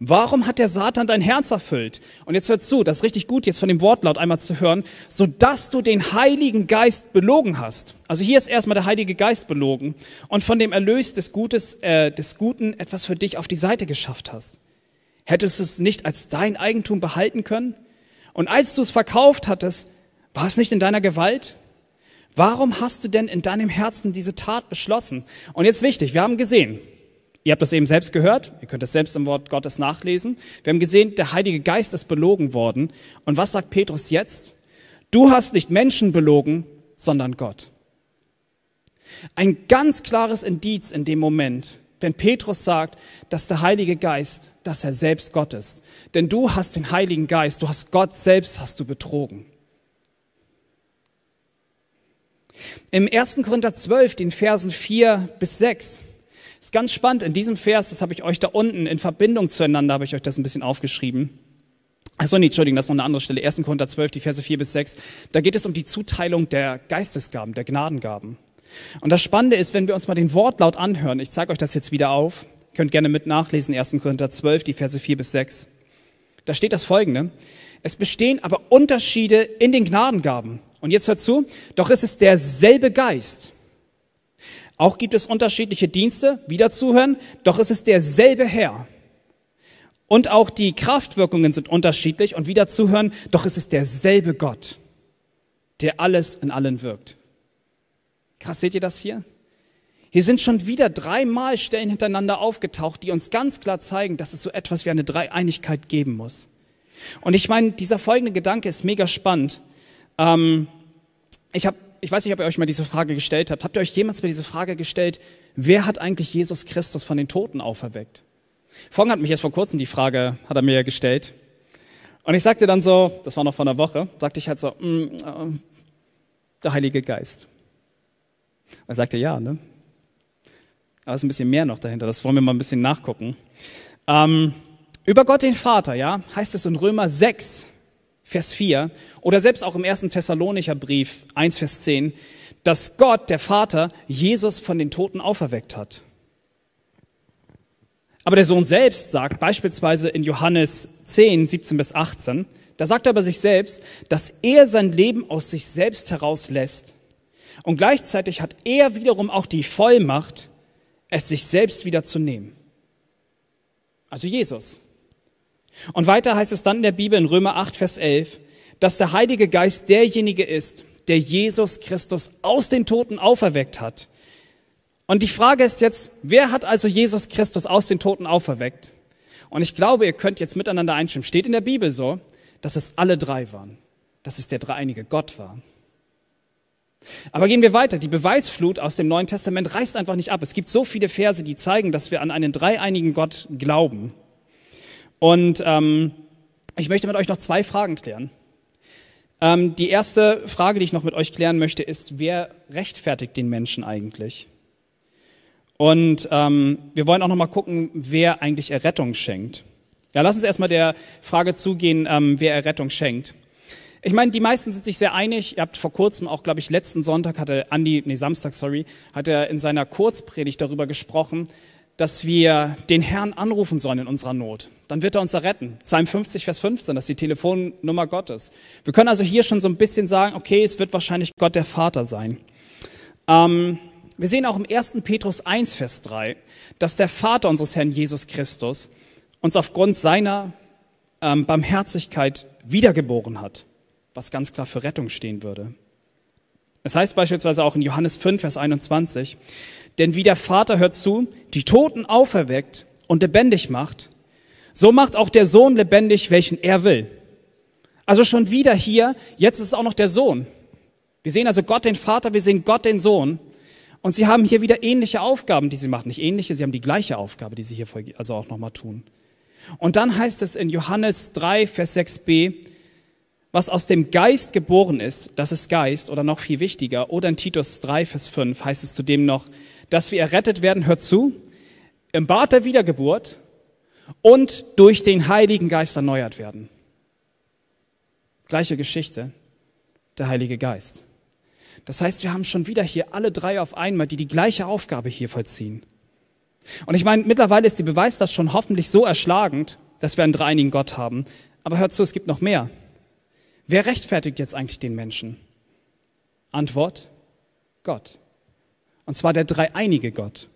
Warum hat der Satan dein Herz erfüllt? Und jetzt hört zu, das ist richtig gut, jetzt von dem Wortlaut einmal zu hören, so dass du den Heiligen Geist belogen hast. Also hier ist erstmal der Heilige Geist belogen und von dem Erlös des Gutes, äh, des Guten etwas für dich auf die Seite geschafft hast. Hättest du es nicht als dein Eigentum behalten können? Und als du es verkauft hattest, war es nicht in deiner Gewalt? Warum hast du denn in deinem Herzen diese Tat beschlossen? Und jetzt wichtig, wir haben gesehen, ihr habt das eben selbst gehört, ihr könnt es selbst im Wort Gottes nachlesen. Wir haben gesehen, der Heilige Geist ist belogen worden. Und was sagt Petrus jetzt? Du hast nicht Menschen belogen, sondern Gott. Ein ganz klares Indiz in dem Moment, wenn Petrus sagt, dass der Heilige Geist, dass er selbst Gott ist. Denn du hast den Heiligen Geist, du hast Gott selbst, hast du betrogen. Im 1. Korinther 12, den Versen 4 bis 6, ist ganz spannend. In diesem Vers, das habe ich euch da unten in Verbindung zueinander, habe ich euch das ein bisschen aufgeschrieben. Achso, nee, Entschuldigung, das ist noch eine andere Stelle. 1. Korinther 12, die Verse 4 bis 6. Da geht es um die Zuteilung der Geistesgaben, der Gnadengaben. Und das Spannende ist, wenn wir uns mal den Wortlaut anhören, ich zeige euch das jetzt wieder auf, könnt gerne mit nachlesen, 1. Korinther 12, die Verse 4 bis 6. Da steht das folgende. Es bestehen aber Unterschiede in den Gnadengaben. Und jetzt hört zu, doch ist es derselbe Geist. Auch gibt es unterschiedliche Dienste, wieder zuhören, doch ist es derselbe Herr. Und auch die Kraftwirkungen sind unterschiedlich und wieder zuhören, doch ist es derselbe Gott, der alles in allen wirkt. Krass, seht ihr das hier? Hier sind schon wieder dreimal Stellen hintereinander aufgetaucht, die uns ganz klar zeigen, dass es so etwas wie eine Dreieinigkeit geben muss. Und ich meine, dieser folgende Gedanke ist mega spannend. Ähm, ich, hab, ich weiß nicht, ob ihr euch mal diese Frage gestellt habt. Habt ihr euch jemals mal diese Frage gestellt, wer hat eigentlich Jesus Christus von den Toten auferweckt? Fong hat mich jetzt vor kurzem die Frage, hat er mir gestellt. Und ich sagte dann so, das war noch vor einer Woche, sagte ich halt so, mm, äh, der Heilige Geist. Er sagte, ja, ne? Aber es ist ein bisschen mehr noch dahinter, das wollen wir mal ein bisschen nachgucken. Ähm, über Gott den Vater, ja, heißt es in Römer 6, Vers 4 oder selbst auch im ersten Thessalonicher Brief 1, Vers 10, dass Gott, der Vater, Jesus von den Toten auferweckt hat. Aber der Sohn selbst sagt beispielsweise in Johannes 10, 17 bis 18, da sagt er über sich selbst, dass er sein Leben aus sich selbst herauslässt und gleichzeitig hat er wiederum auch die Vollmacht, es sich selbst wieder zu nehmen. Also Jesus. Und weiter heißt es dann in der Bibel in Römer 8, Vers 11, dass der Heilige Geist derjenige ist, der Jesus Christus aus den Toten auferweckt hat. Und die Frage ist jetzt, wer hat also Jesus Christus aus den Toten auferweckt? Und ich glaube, ihr könnt jetzt miteinander einstimmen. Steht in der Bibel so, dass es alle drei waren, dass es der dreieinige Gott war. Aber gehen wir weiter. Die Beweisflut aus dem Neuen Testament reißt einfach nicht ab. Es gibt so viele Verse, die zeigen, dass wir an einen dreieinigen Gott glauben. Und ähm, ich möchte mit euch noch zwei Fragen klären. Ähm, die erste Frage, die ich noch mit euch klären möchte, ist, wer rechtfertigt den Menschen eigentlich? Und ähm, wir wollen auch noch mal gucken, wer eigentlich Errettung schenkt. Ja, lass uns erstmal der Frage zugehen, ähm, wer Errettung schenkt. Ich meine, die meisten sind sich sehr einig. Ihr habt vor kurzem auch, glaube ich, letzten Sonntag hatte Andi, nee, Samstag, sorry, hat er in seiner Kurzpredigt darüber gesprochen, dass wir den Herrn anrufen sollen in unserer Not. Dann wird er uns retten. Psalm 50, Vers 15, das ist die Telefonnummer Gottes. Wir können also hier schon so ein bisschen sagen, okay, es wird wahrscheinlich Gott der Vater sein. Ähm, wir sehen auch im 1. Petrus 1, Vers 3, dass der Vater unseres Herrn Jesus Christus uns aufgrund seiner ähm, Barmherzigkeit wiedergeboren hat was ganz klar für Rettung stehen würde. Es heißt beispielsweise auch in Johannes 5, Vers 21, denn wie der Vater hört zu, die Toten auferweckt und lebendig macht, so macht auch der Sohn lebendig, welchen er will. Also schon wieder hier, jetzt ist es auch noch der Sohn. Wir sehen also Gott den Vater, wir sehen Gott den Sohn. Und sie haben hier wieder ähnliche Aufgaben, die sie machen. Nicht ähnliche, sie haben die gleiche Aufgabe, die sie hier also auch nochmal tun. Und dann heißt es in Johannes 3, Vers 6b, was aus dem Geist geboren ist, das ist Geist oder noch viel wichtiger. Oder in Titus 3, Vers 5 heißt es zudem noch, dass wir errettet werden, hört zu, im Bad der Wiedergeburt und durch den Heiligen Geist erneuert werden. Gleiche Geschichte, der Heilige Geist. Das heißt, wir haben schon wieder hier alle drei auf einmal, die die gleiche Aufgabe hier vollziehen. Und ich meine, mittlerweile ist die Beweis das schon hoffentlich so erschlagend, dass wir einen dreinigen Gott haben. Aber hört zu, es gibt noch mehr. Wer rechtfertigt jetzt eigentlich den Menschen? Antwort, Gott. Und zwar der dreieinige Gott.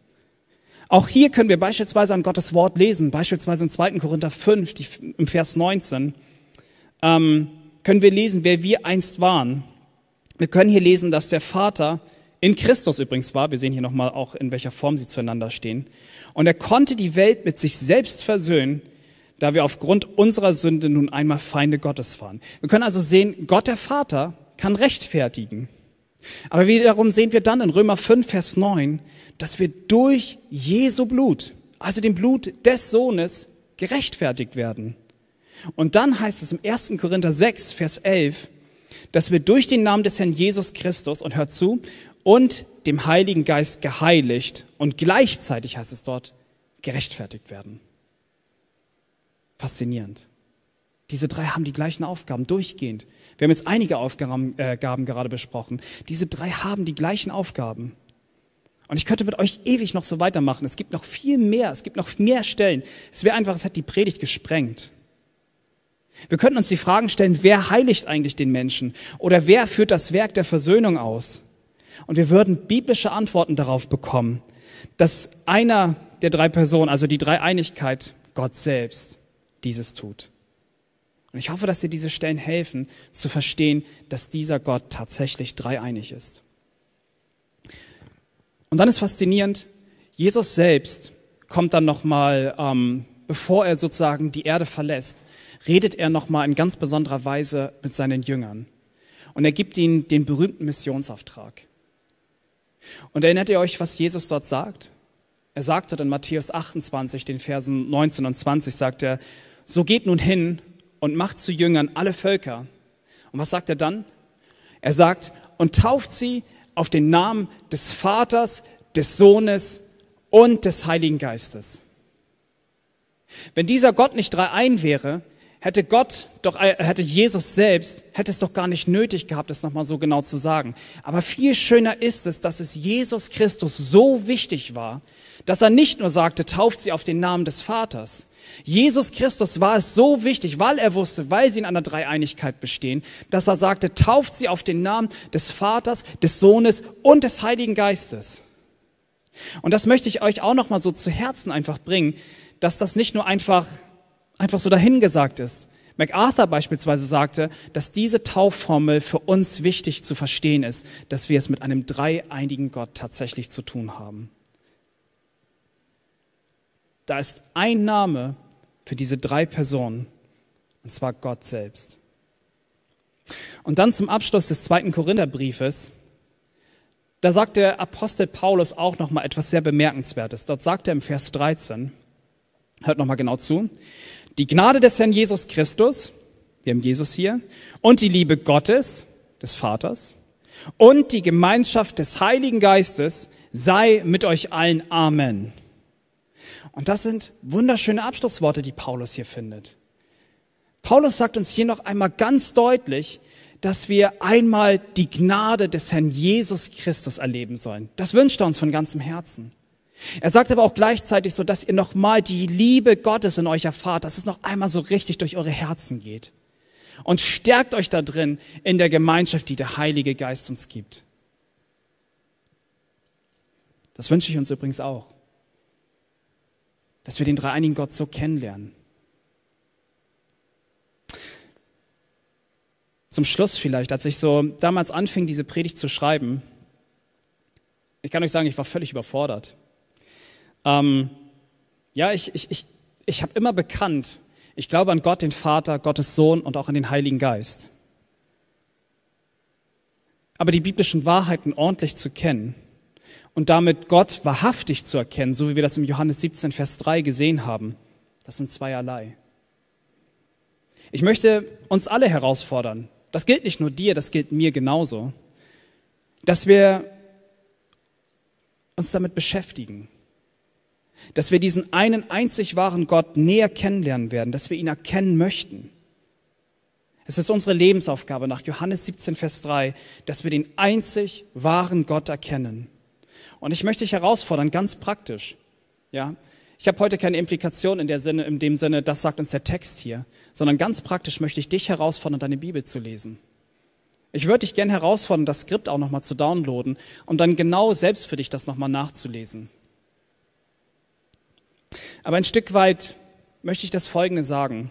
Auch hier können wir beispielsweise an Gottes Wort lesen, beispielsweise in 2. Korinther 5, die, im Vers 19, ähm, können wir lesen, wer wir einst waren. Wir können hier lesen, dass der Vater in Christus übrigens war. Wir sehen hier nochmal auch, in welcher Form sie zueinander stehen. Und er konnte die Welt mit sich selbst versöhnen, da wir aufgrund unserer Sünde nun einmal Feinde Gottes waren. Wir können also sehen, Gott der Vater kann rechtfertigen. Aber wiederum sehen wir dann in Römer 5, Vers 9, dass wir durch Jesu Blut, also dem Blut des Sohnes, gerechtfertigt werden. Und dann heißt es im 1. Korinther 6, Vers 11, dass wir durch den Namen des Herrn Jesus Christus, und hört zu, und dem Heiligen Geist geheiligt und gleichzeitig heißt es dort, gerechtfertigt werden. Faszinierend. Diese drei haben die gleichen Aufgaben durchgehend. Wir haben jetzt einige Aufgaben äh, gerade besprochen. Diese drei haben die gleichen Aufgaben. Und ich könnte mit euch ewig noch so weitermachen. Es gibt noch viel mehr, es gibt noch mehr Stellen. Es wäre einfach, es hätte die Predigt gesprengt. Wir könnten uns die Fragen stellen, wer heiligt eigentlich den Menschen? Oder wer führt das Werk der Versöhnung aus? Und wir würden biblische Antworten darauf bekommen, dass einer der drei Personen, also die Dreieinigkeit, Gott selbst, dieses tut. Und ich hoffe, dass dir diese Stellen helfen, zu verstehen, dass dieser Gott tatsächlich dreieinig ist. Und dann ist faszinierend, Jesus selbst kommt dann nochmal, ähm, bevor er sozusagen die Erde verlässt, redet er nochmal in ganz besonderer Weise mit seinen Jüngern. Und er gibt ihnen den berühmten Missionsauftrag. Und erinnert ihr euch, was Jesus dort sagt? Er sagte in Matthäus 28, den Versen 19 und 20, sagt er, so geht nun hin und macht zu Jüngern alle Völker. Und was sagt er dann? Er sagt, und tauft sie auf den Namen des Vaters, des Sohnes und des Heiligen Geistes. Wenn dieser Gott nicht dreiein wäre, hätte Gott doch, äh, hätte Jesus selbst, hätte es doch gar nicht nötig gehabt, das nochmal so genau zu sagen. Aber viel schöner ist es, dass es Jesus Christus so wichtig war, dass er nicht nur sagte, tauft sie auf den Namen des Vaters, Jesus Christus war es so wichtig, weil er wusste, weil sie in einer Dreieinigkeit bestehen, dass er sagte, tauft sie auf den Namen des Vaters, des Sohnes und des Heiligen Geistes. Und das möchte ich euch auch noch mal so zu Herzen einfach bringen, dass das nicht nur einfach einfach so dahingesagt ist. MacArthur beispielsweise sagte, dass diese Taufformel für uns wichtig zu verstehen ist, dass wir es mit einem dreieinigen Gott tatsächlich zu tun haben. Da ist ein Name für diese drei Personen, und zwar Gott selbst. Und dann zum Abschluss des zweiten Korintherbriefes, da sagt der Apostel Paulus auch noch mal etwas sehr bemerkenswertes. Dort sagt er im Vers 13, hört noch mal genau zu, die Gnade des Herrn Jesus Christus, wir haben Jesus hier, und die Liebe Gottes, des Vaters, und die Gemeinschaft des Heiligen Geistes sei mit euch allen. Amen. Und das sind wunderschöne Abschlussworte, die Paulus hier findet. Paulus sagt uns hier noch einmal ganz deutlich, dass wir einmal die Gnade des Herrn Jesus Christus erleben sollen. Das wünscht er uns von ganzem Herzen. Er sagt aber auch gleichzeitig so, dass ihr nochmal die Liebe Gottes in euch erfahrt, dass es noch einmal so richtig durch eure Herzen geht. Und stärkt euch da drin in der Gemeinschaft, die der Heilige Geist uns gibt. Das wünsche ich uns übrigens auch dass wir den dreieinigen Gott so kennenlernen. Zum Schluss vielleicht, als ich so damals anfing, diese Predigt zu schreiben, ich kann euch sagen, ich war völlig überfordert. Ähm, ja, ich, ich, ich, ich habe immer bekannt, ich glaube an Gott, den Vater, Gottes Sohn und auch an den Heiligen Geist. Aber die biblischen Wahrheiten ordentlich zu kennen, und damit Gott wahrhaftig zu erkennen, so wie wir das im Johannes 17, Vers 3 gesehen haben, das sind zweierlei. Ich möchte uns alle herausfordern, das gilt nicht nur dir, das gilt mir genauso, dass wir uns damit beschäftigen, dass wir diesen einen einzig wahren Gott näher kennenlernen werden, dass wir ihn erkennen möchten. Es ist unsere Lebensaufgabe nach Johannes 17, Vers 3, dass wir den einzig wahren Gott erkennen und ich möchte dich herausfordern, ganz praktisch. Ja, ich habe heute keine Implikation in, der Sinne, in dem Sinne, das sagt uns der Text hier, sondern ganz praktisch möchte ich dich herausfordern, deine Bibel zu lesen. Ich würde dich gerne herausfordern, das Skript auch nochmal zu downloaden und dann genau selbst für dich das nochmal nachzulesen. Aber ein Stück weit möchte ich das Folgende sagen.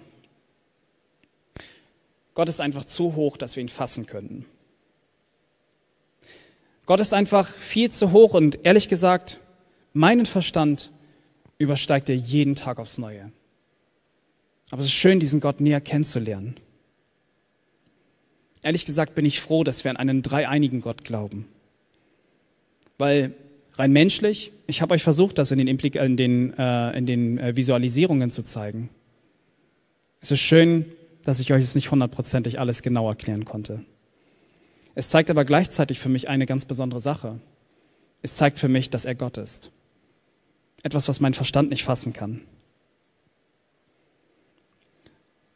Gott ist einfach zu hoch, dass wir ihn fassen könnten. Gott ist einfach viel zu hoch und ehrlich gesagt, meinen Verstand übersteigt er jeden Tag aufs Neue. Aber es ist schön, diesen Gott näher kennenzulernen. Ehrlich gesagt bin ich froh, dass wir an einen dreieinigen Gott glauben. Weil rein menschlich, ich habe euch versucht, das in den, Implik in den, äh, in den äh, Visualisierungen zu zeigen. Es ist schön, dass ich euch jetzt nicht hundertprozentig alles genau erklären konnte. Es zeigt aber gleichzeitig für mich eine ganz besondere Sache. Es zeigt für mich, dass er Gott ist. Etwas, was mein Verstand nicht fassen kann.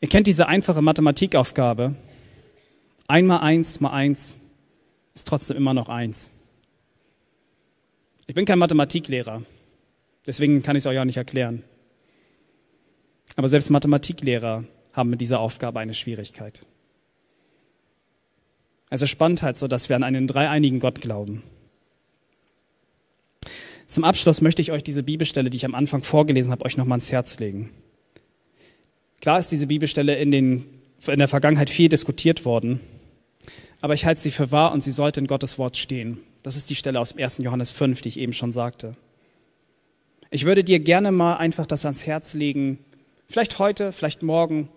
Ihr kennt diese einfache Mathematikaufgabe. Einmal eins mal eins ist trotzdem immer noch eins. Ich bin kein Mathematiklehrer, deswegen kann ich es euch auch nicht erklären. Aber selbst Mathematiklehrer haben mit dieser Aufgabe eine Schwierigkeit. Also spannend halt so, dass wir an einen dreieinigen Gott glauben. Zum Abschluss möchte ich euch diese Bibelstelle, die ich am Anfang vorgelesen habe, euch nochmal ans Herz legen. Klar ist diese Bibelstelle in, den, in der Vergangenheit viel diskutiert worden, aber ich halte sie für wahr und sie sollte in Gottes Wort stehen. Das ist die Stelle aus 1. Johannes 5, die ich eben schon sagte. Ich würde dir gerne mal einfach das ans Herz legen, vielleicht heute, vielleicht morgen.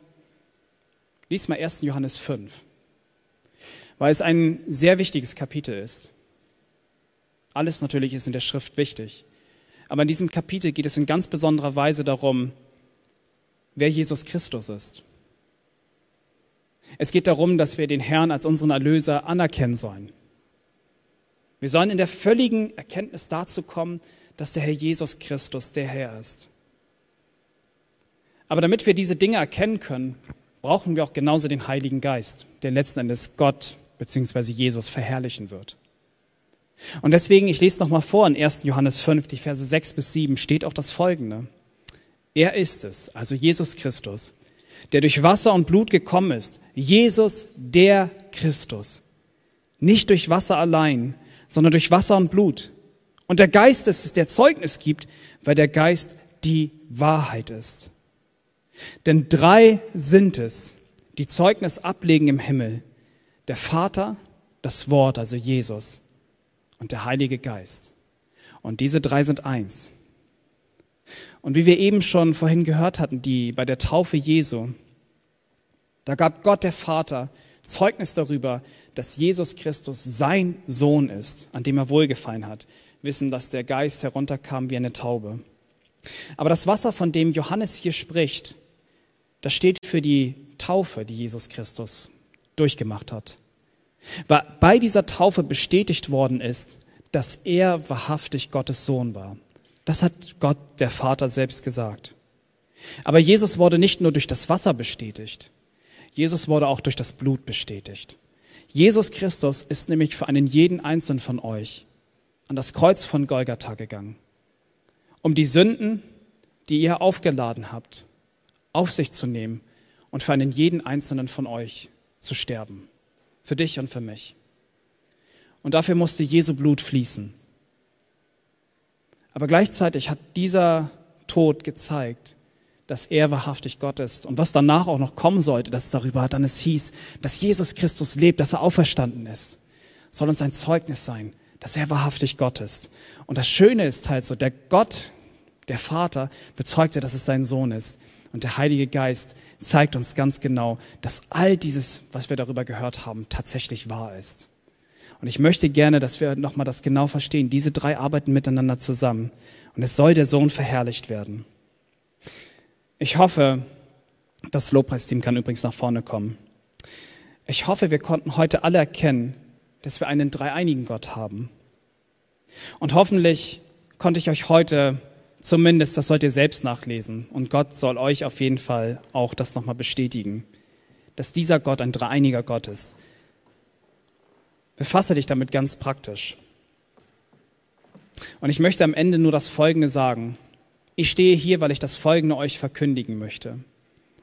Lies mal 1. Johannes 5, weil es ein sehr wichtiges Kapitel ist. Alles natürlich ist in der Schrift wichtig. Aber in diesem Kapitel geht es in ganz besonderer Weise darum, wer Jesus Christus ist. Es geht darum, dass wir den Herrn als unseren Erlöser anerkennen sollen. Wir sollen in der völligen Erkenntnis dazu kommen, dass der Herr Jesus Christus der Herr ist. Aber damit wir diese Dinge erkennen können, brauchen wir auch genauso den Heiligen Geist, der letzten Endes Gott bzw. Jesus verherrlichen wird. Und deswegen, ich lese nochmal vor in 1. Johannes 5, die Verse 6 bis 7, steht auch das Folgende. Er ist es, also Jesus Christus, der durch Wasser und Blut gekommen ist. Jesus, der Christus. Nicht durch Wasser allein, sondern durch Wasser und Blut. Und der Geist ist es, der Zeugnis gibt, weil der Geist die Wahrheit ist. Denn drei sind es, die Zeugnis ablegen im Himmel. Der Vater, das Wort, also Jesus und der Heilige Geist. Und diese drei sind eins. Und wie wir eben schon vorhin gehört hatten, die bei der Taufe Jesu, da gab Gott der Vater Zeugnis darüber, dass Jesus Christus sein Sohn ist, an dem er wohlgefallen hat. Wissen, dass der Geist herunterkam wie eine Taube. Aber das Wasser, von dem Johannes hier spricht, das steht für die Taufe, die Jesus Christus durchgemacht hat. Weil bei dieser Taufe bestätigt worden ist, dass er wahrhaftig Gottes Sohn war. Das hat Gott, der Vater, selbst gesagt. Aber Jesus wurde nicht nur durch das Wasser bestätigt, Jesus wurde auch durch das Blut bestätigt. Jesus Christus ist nämlich für einen jeden einzelnen von euch an das Kreuz von Golgatha gegangen, um die Sünden, die ihr aufgeladen habt, auf sich zu nehmen und für einen jeden einzelnen von euch zu sterben. Für dich und für mich. Und dafür musste Jesu Blut fließen. Aber gleichzeitig hat dieser Tod gezeigt, dass er wahrhaftig Gott ist. Und was danach auch noch kommen sollte, dass darüber dann es hieß, dass Jesus Christus lebt, dass er auferstanden ist, soll uns ein Zeugnis sein, dass er wahrhaftig Gott ist. Und das Schöne ist halt so, der Gott, der Vater, bezeugte, dass es sein Sohn ist. Und der Heilige Geist zeigt uns ganz genau, dass all dieses, was wir darüber gehört haben, tatsächlich wahr ist. Und ich möchte gerne, dass wir nochmal das genau verstehen. Diese drei arbeiten miteinander zusammen. Und es soll der Sohn verherrlicht werden. Ich hoffe, das Lobpreisteam kann übrigens nach vorne kommen. Ich hoffe, wir konnten heute alle erkennen, dass wir einen dreieinigen Gott haben. Und hoffentlich konnte ich euch heute Zumindest, das sollt ihr selbst nachlesen. Und Gott soll euch auf jeden Fall auch das nochmal bestätigen, dass dieser Gott ein dreieiniger Gott ist. Befasse dich damit ganz praktisch. Und ich möchte am Ende nur das Folgende sagen. Ich stehe hier, weil ich das Folgende euch verkündigen möchte.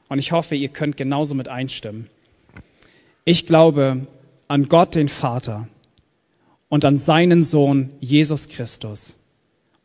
Und ich hoffe, ihr könnt genauso mit einstimmen. Ich glaube an Gott, den Vater, und an seinen Sohn Jesus Christus